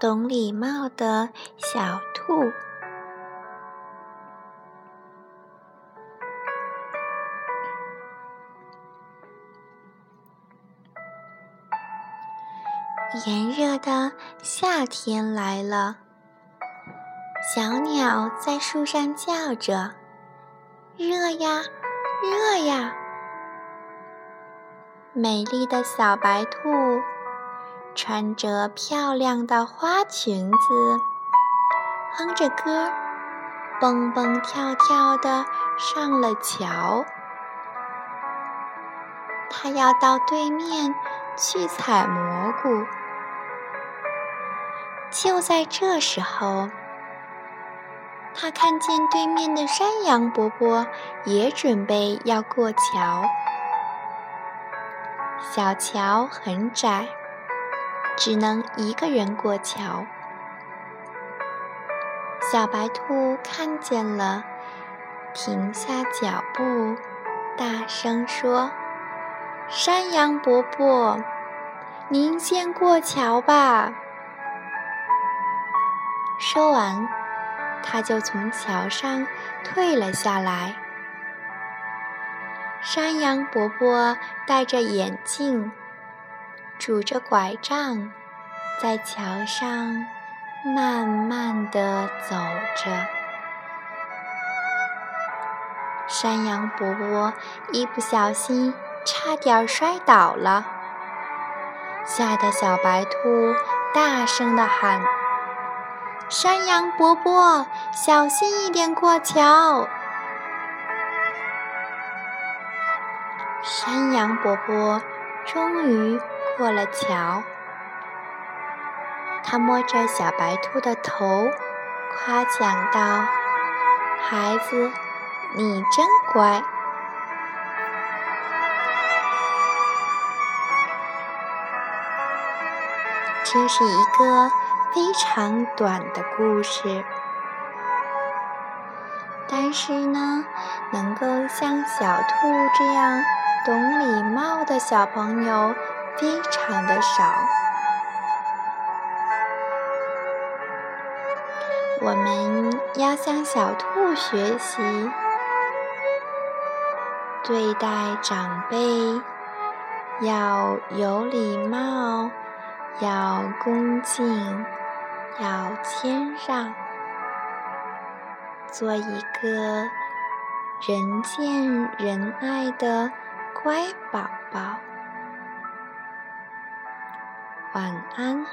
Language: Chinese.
懂礼貌的小兔。炎热的夏天来了，小鸟在树上叫着：“热呀，热呀！”美丽的小白兔穿着漂亮的花裙子，哼着歌，蹦蹦跳跳的上了桥。他要到对面去采蘑菇。就在这时候，他看见对面的山羊伯伯也准备要过桥。小桥很窄，只能一个人过桥。小白兔看见了，停下脚步，大声说：“山羊伯伯，您先过桥吧。”说完，他就从桥上退了下来。山羊伯伯戴着眼镜，拄着拐杖，在桥上慢慢地走着。山羊伯伯一不小心，差点摔倒了，吓得小白兔大声地喊。山羊伯伯，小心一点过桥。山羊伯伯终于过了桥，他摸着小白兔的头，夸奖道：“孩子，你真乖。”这是一个。非常短的故事，但是呢，能够像小兔这样懂礼貌的小朋友非常的少。我们要向小兔学习，对待长辈要有礼貌，要恭敬。要谦让，做一个人见人爱的乖宝宝。晚安。